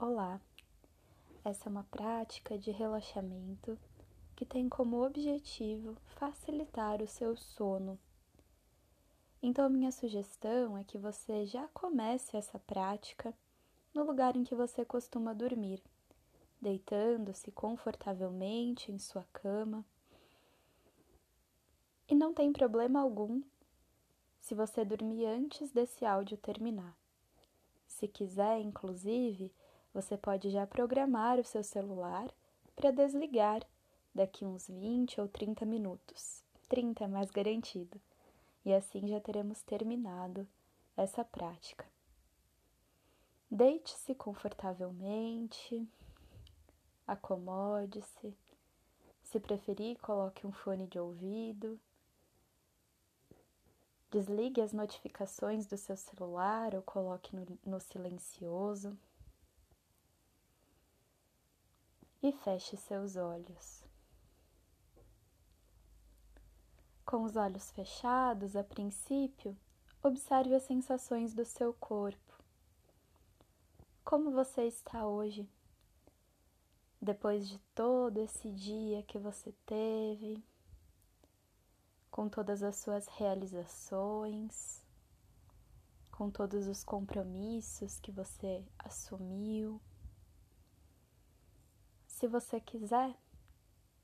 Olá! Essa é uma prática de relaxamento que tem como objetivo facilitar o seu sono. Então, minha sugestão é que você já comece essa prática no lugar em que você costuma dormir, deitando-se confortavelmente em sua cama. E não tem problema algum se você dormir antes desse áudio terminar. Se quiser, inclusive, você pode já programar o seu celular para desligar daqui uns 20 ou 30 minutos. 30 é mais garantido. E assim já teremos terminado essa prática. Deite-se confortavelmente, acomode-se. Se preferir, coloque um fone de ouvido. Desligue as notificações do seu celular ou coloque no, no silencioso. E feche seus olhos. Com os olhos fechados, a princípio, observe as sensações do seu corpo. Como você está hoje? Depois de todo esse dia que você teve, com todas as suas realizações, com todos os compromissos que você assumiu. Se você quiser,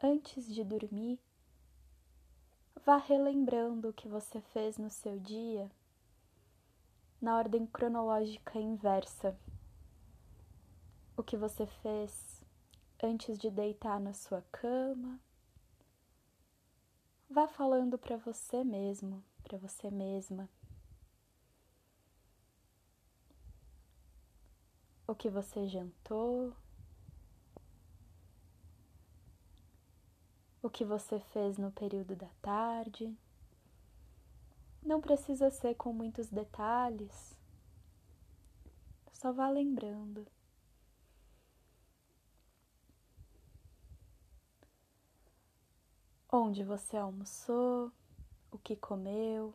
antes de dormir, vá relembrando o que você fez no seu dia na ordem cronológica inversa. O que você fez antes de deitar na sua cama. Vá falando para você mesmo, para você mesma. O que você jantou, o que você fez no período da tarde. Não precisa ser com muitos detalhes, só vá lembrando. Onde você almoçou, o que comeu.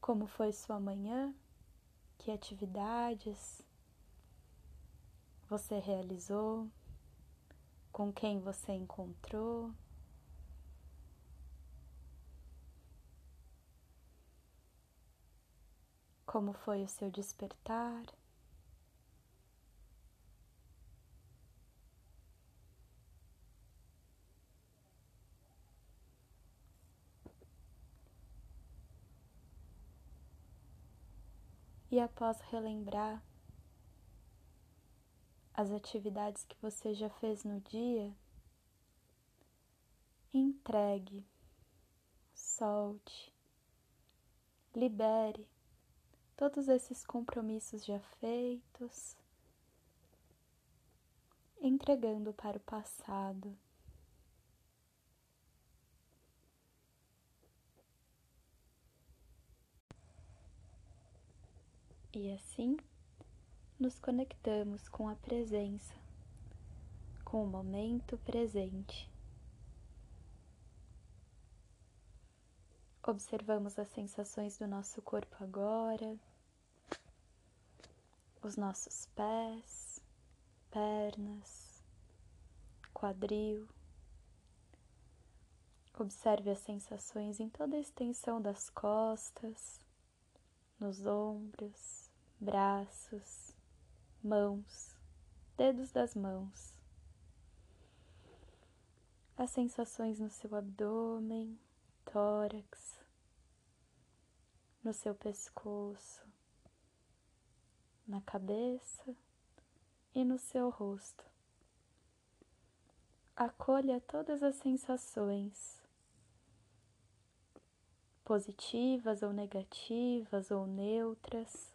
Como foi sua manhã? Que atividades? Você realizou, com quem você encontrou. Como foi o seu despertar? E após relembrar as atividades que você já fez no dia, entregue, solte, libere todos esses compromissos já feitos, entregando para o passado. E assim nos conectamos com a presença, com o momento presente. Observamos as sensações do nosso corpo agora, os nossos pés, pernas, quadril. Observe as sensações em toda a extensão das costas, nos ombros, braços, mãos, dedos das mãos, as sensações no seu abdômen, tórax, no seu pescoço, na cabeça e no seu rosto. Acolha todas as sensações, positivas ou negativas ou neutras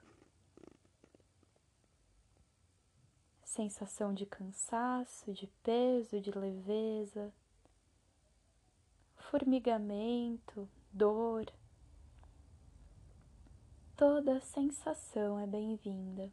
sensação de cansaço, de peso, de leveza, formigamento, dor. Toda sensação é bem-vinda.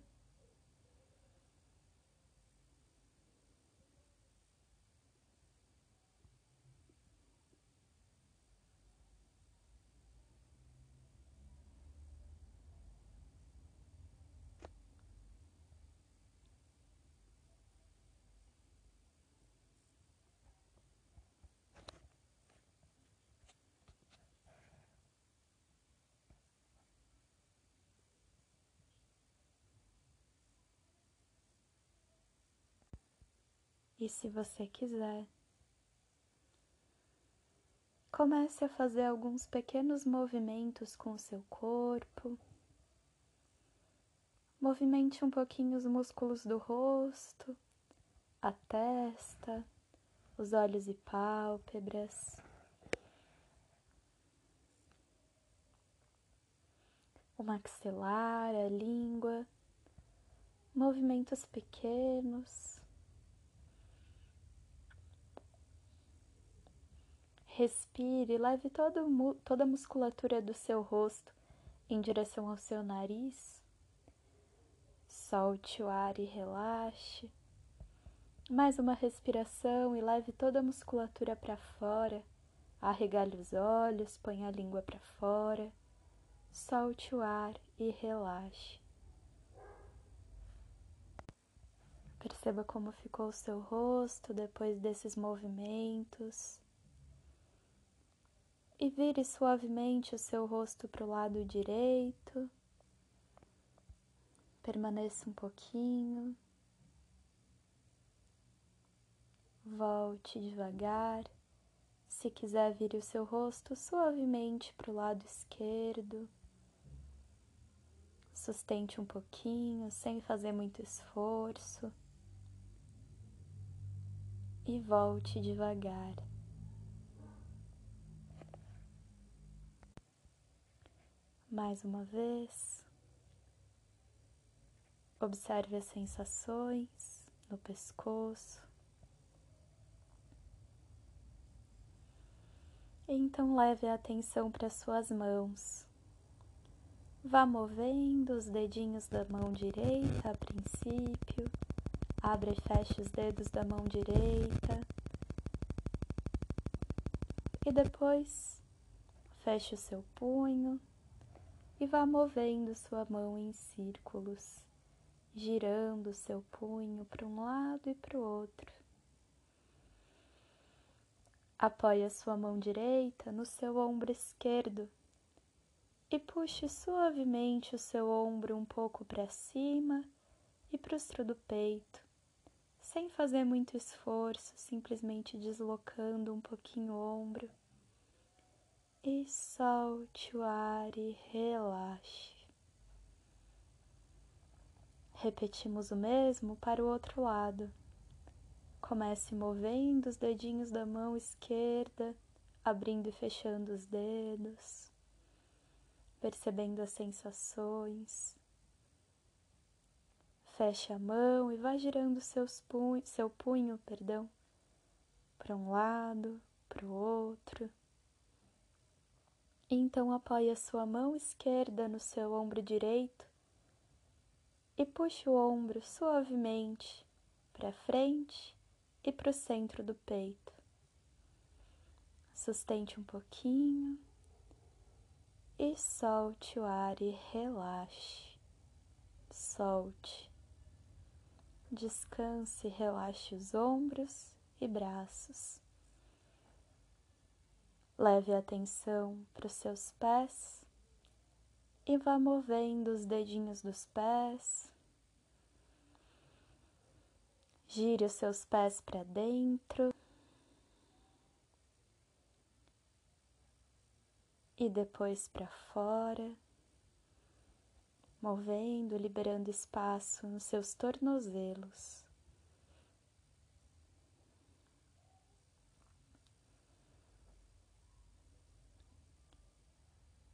E se você quiser, comece a fazer alguns pequenos movimentos com o seu corpo. Movimente um pouquinho os músculos do rosto, a testa, os olhos e pálpebras. O maxilar, a língua, movimentos pequenos. Respire, leve todo, toda a musculatura do seu rosto em direção ao seu nariz. Solte o ar e relaxe. Mais uma respiração e leve toda a musculatura para fora. Arregalhe os olhos, põe a língua para fora. Solte o ar e relaxe. Perceba como ficou o seu rosto depois desses movimentos e vire suavemente o seu rosto para o lado direito. Permaneça um pouquinho. Volte devagar. Se quiser, vire o seu rosto suavemente para o lado esquerdo. Sustente um pouquinho, sem fazer muito esforço. E volte devagar. Mais uma vez. Observe as sensações no pescoço. Então leve a atenção para suas mãos. Vá movendo os dedinhos da mão direita a princípio. Abra e feche os dedos da mão direita. E depois feche o seu punho e vá movendo sua mão em círculos, girando seu punho para um lado e para o outro. Apoie a sua mão direita no seu ombro esquerdo e puxe suavemente o seu ombro um pouco para cima e para o centro do peito, sem fazer muito esforço, simplesmente deslocando um pouquinho o ombro e solte o ar e relaxe. Repetimos o mesmo para o outro lado. Comece movendo os dedinhos da mão esquerda, abrindo e fechando os dedos, percebendo as sensações. Feche a mão e vá girando seus punho, seu punho, perdão, para um lado, para o outro. Então apoie a sua mão esquerda no seu ombro direito e puxe o ombro suavemente para frente e para o centro do peito. Sustente um pouquinho e solte o ar e relaxe. Solte. Descanse, relaxe os ombros e braços. Leve a atenção para os seus pés e vá movendo os dedinhos dos pés. Gire os seus pés para dentro. E depois para fora, movendo, liberando espaço nos seus tornozelos.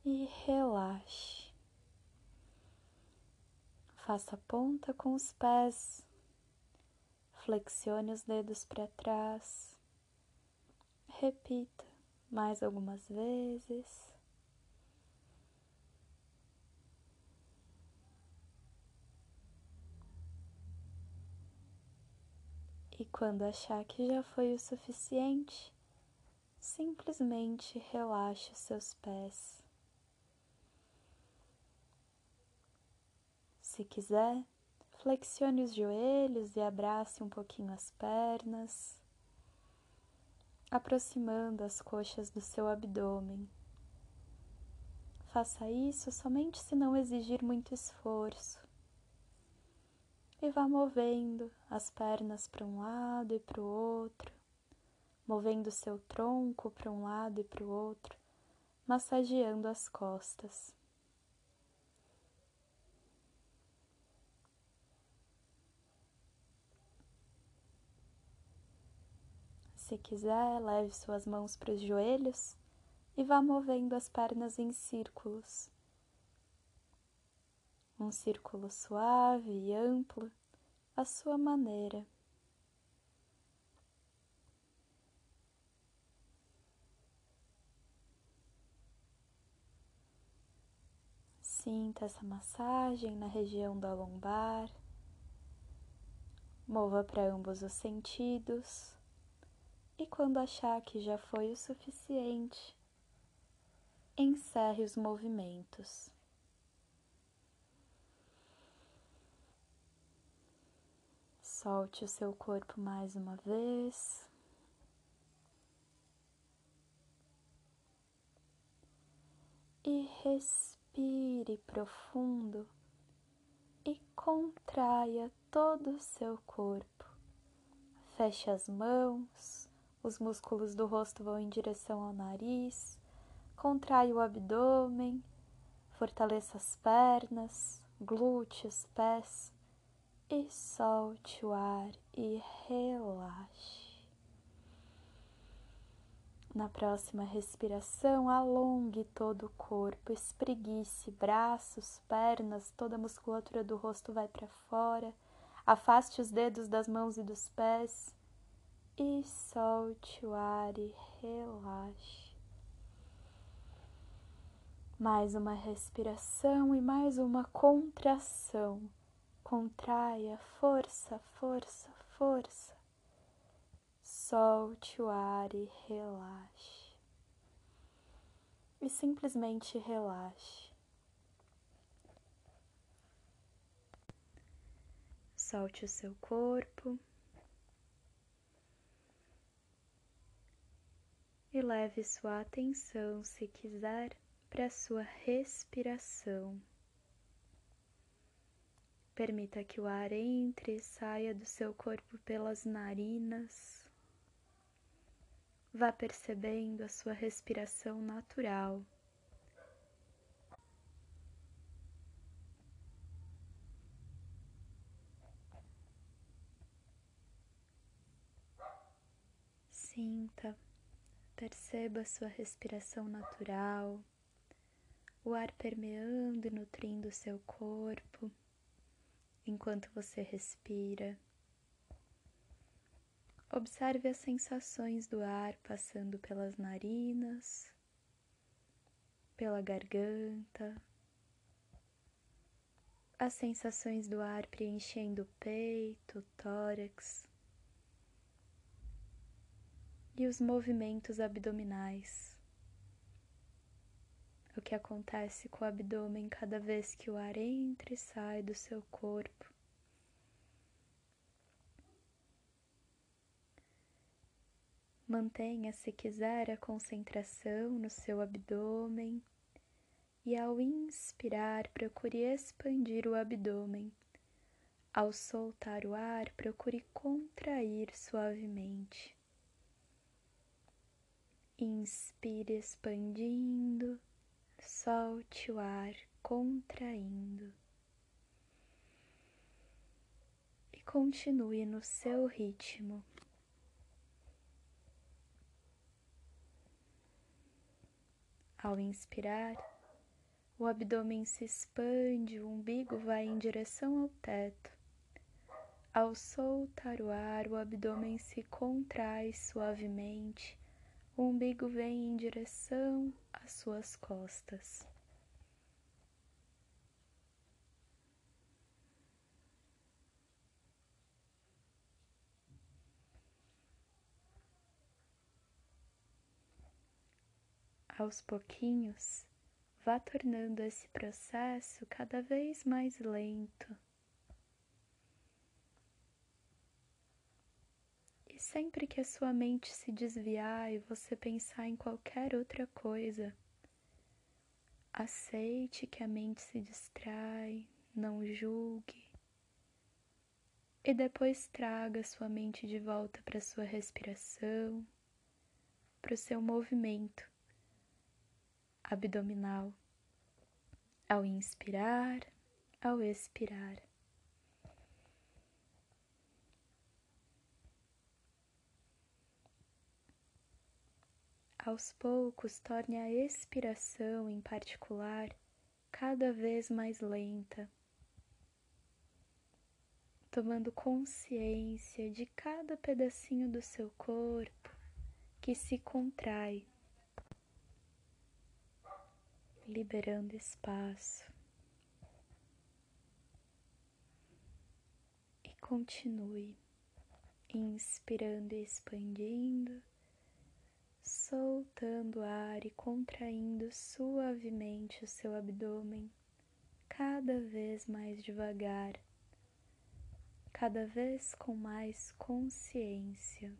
E relaxe. Faça ponta com os pés, flexione os dedos para trás. Repita mais algumas vezes. E quando achar que já foi o suficiente, simplesmente relaxe os seus pés. Se quiser, flexione os joelhos e abrace um pouquinho as pernas, aproximando as coxas do seu abdômen. Faça isso somente se não exigir muito esforço. e vá movendo as pernas para um lado e para o outro, movendo seu tronco para um lado e para o outro, massageando as costas. Se quiser, leve suas mãos para os joelhos e vá movendo as pernas em círculos. Um círculo suave e amplo, à sua maneira. Sinta essa massagem na região da lombar. Mova para ambos os sentidos. E quando achar que já foi o suficiente, encerre os movimentos. Solte o seu corpo mais uma vez. E respire profundo e contraia todo o seu corpo. Feche as mãos, os músculos do rosto vão em direção ao nariz. Contrai o abdômen, fortaleça as pernas, glúteos, pés e solte o ar e relaxe. Na próxima respiração, alongue todo o corpo, espreguice braços, pernas, toda a musculatura do rosto vai para fora. Afaste os dedos das mãos e dos pés e solte o ar e relaxe. Mais uma respiração e mais uma contração. Contraia, força, força, força. Solte o ar e relaxe. E simplesmente relaxe. Solte o seu corpo. E leve sua atenção, se quiser, para sua respiração. Permita que o ar entre e saia do seu corpo pelas narinas. Vá percebendo a sua respiração natural. Sinta Perceba sua respiração natural, o ar permeando e nutrindo seu corpo enquanto você respira. Observe as sensações do ar passando pelas narinas, pela garganta, as sensações do ar preenchendo o peito, o tórax e os movimentos abdominais. O que acontece com o abdômen cada vez que o ar entra e sai do seu corpo. Mantenha, se quiser, a concentração no seu abdômen e, ao inspirar, procure expandir o abdômen. Ao soltar o ar, procure contrair suavemente. Inspire expandindo, solte o ar contraindo. E continue no seu ritmo. Ao inspirar, o abdômen se expande, o umbigo vai em direção ao teto. Ao soltar o ar, o abdômen se contrai suavemente o umbigo vem em direção às suas costas. Aos pouquinhos, vá tornando esse processo cada vez mais lento. Sempre que a sua mente se desviar e você pensar em qualquer outra coisa, aceite que a mente se distrai, não julgue. E depois traga sua mente de volta para sua respiração, para o seu movimento abdominal ao inspirar, ao expirar. Aos poucos, torne a expiração, em particular, cada vez mais lenta, tomando consciência de cada pedacinho do seu corpo que se contrai, liberando espaço. E continue inspirando e expandindo soltando ar e contraindo suavemente o seu abdômen, cada vez mais devagar, cada vez com mais consciência.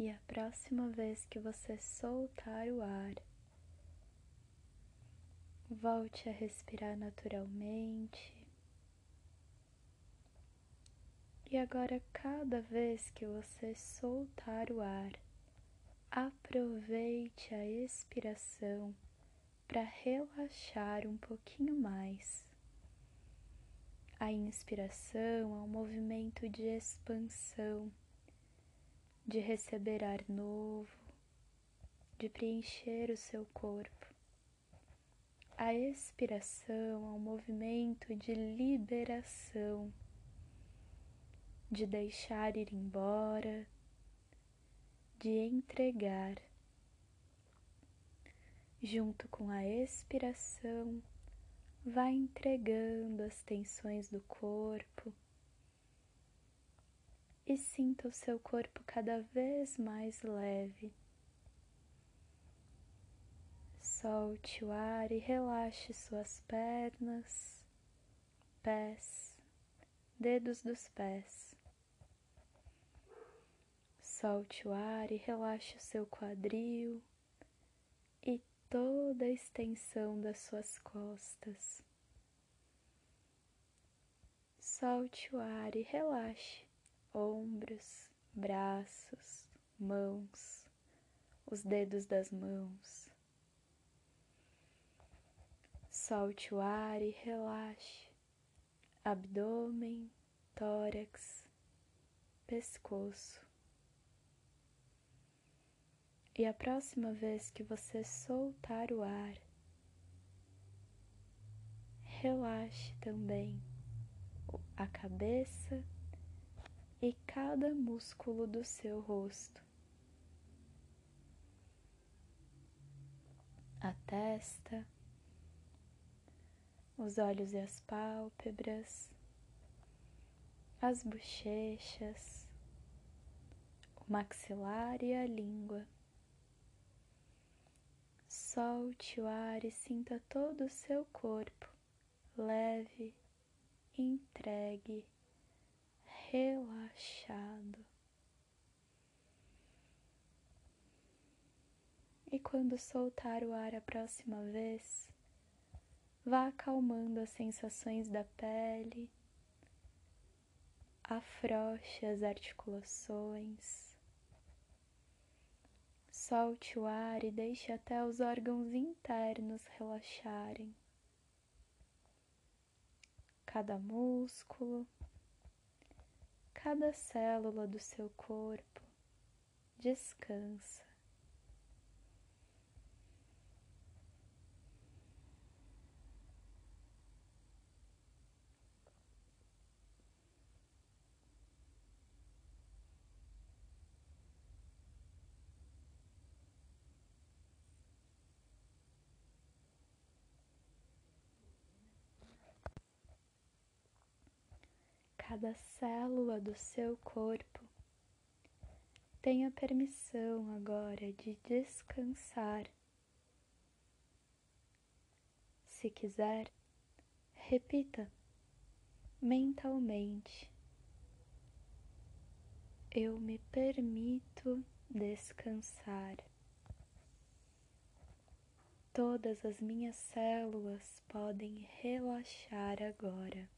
E a próxima vez que você soltar o ar, volte a respirar naturalmente. E agora, cada vez que você soltar o ar, aproveite a expiração para relaxar um pouquinho mais. A inspiração é um movimento de expansão de receber ar novo, de preencher o seu corpo. A expiração é um movimento de liberação, de deixar ir embora, de entregar. Junto com a expiração, vai entregando as tensões do corpo e sinta o seu corpo cada vez mais leve. Solte o ar e relaxe suas pernas, pés, dedos dos pés. Solte o ar e relaxe o seu quadril e toda a extensão das suas costas. Solte o ar e relaxe ombros, braços, mãos, os dedos das mãos. Solte o ar e relaxe abdômen, tórax, pescoço. E a próxima vez que você soltar o ar, relaxe também a cabeça e cada músculo do seu rosto. A testa, os olhos e as pálpebras, as bochechas, o maxilar e a língua. Solte o ar e sinta todo o seu corpo leve, entregue, relaxado. E quando soltar o ar a próxima vez, vá acalmando as sensações da pele, afroche as articulações Solte o ar e deixe até os órgãos internos relaxarem. Cada músculo, cada célula do seu corpo descansa. Cada célula do seu corpo tenha permissão agora de descansar. Se quiser, repita mentalmente: Eu me permito descansar. Todas as minhas células podem relaxar agora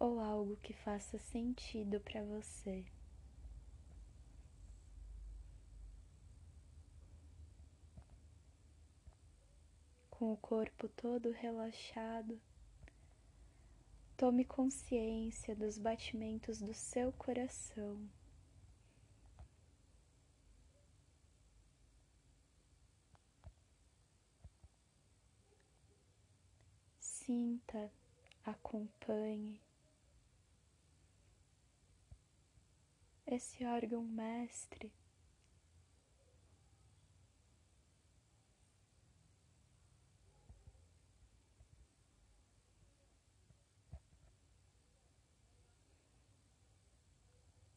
ou algo que faça sentido para você. Com o corpo todo relaxado, tome consciência dos batimentos do seu coração. Sinta, acompanhe esse órgão mestre.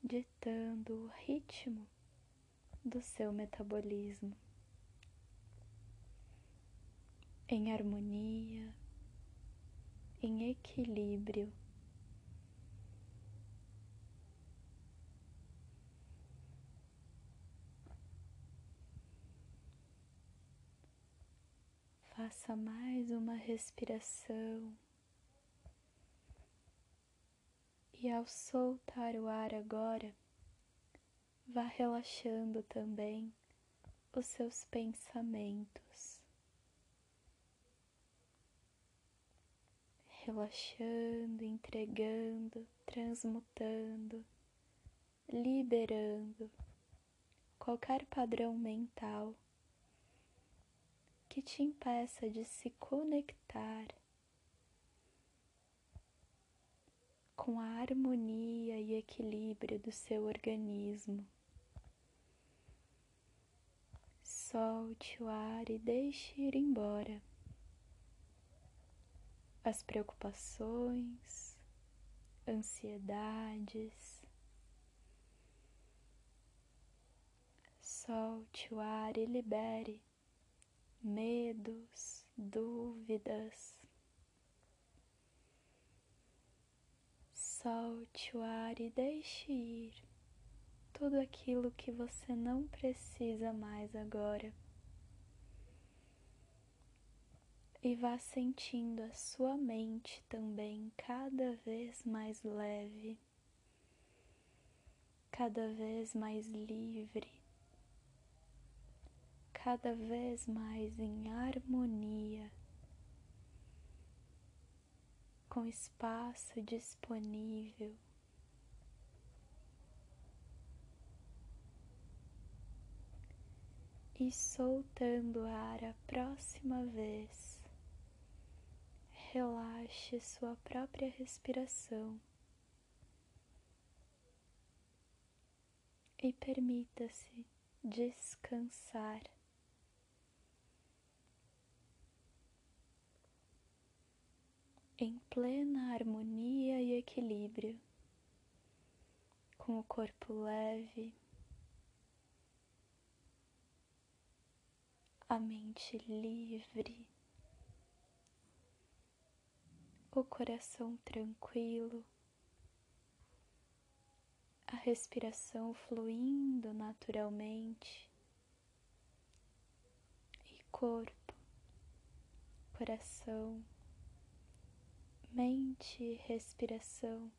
Ditando o ritmo do seu metabolismo em harmonia, em equilíbrio. Faça mais uma respiração. E ao soltar o ar agora, vá relaxando também os seus pensamentos. Relaxando, entregando, transmutando, liberando qualquer padrão mental que te impeça de se conectar com a harmonia e equilíbrio do seu organismo. Solte o ar e deixe ir embora as preocupações, ansiedades. Solte o ar e libere medos, dúvidas. Solte o ar e deixe ir tudo aquilo que você não precisa mais agora. E vá sentindo a sua mente também cada vez mais leve, cada vez mais livre cada vez mais em harmonia com espaço disponível. e soltando o ar a próxima vez. Relaxe sua própria respiração e permita-se descansar. Em plena harmonia e equilíbrio, com o corpo leve, a mente livre, o coração tranquilo, a respiração fluindo naturalmente e corpo, coração, mente e respiração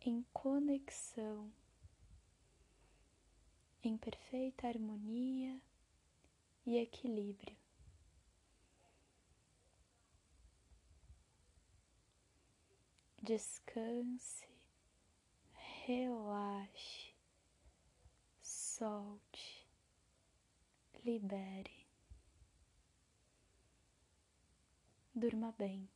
em conexão, em perfeita harmonia e equilíbrio. Descanse, relaxe, solte, libere. Durma bem.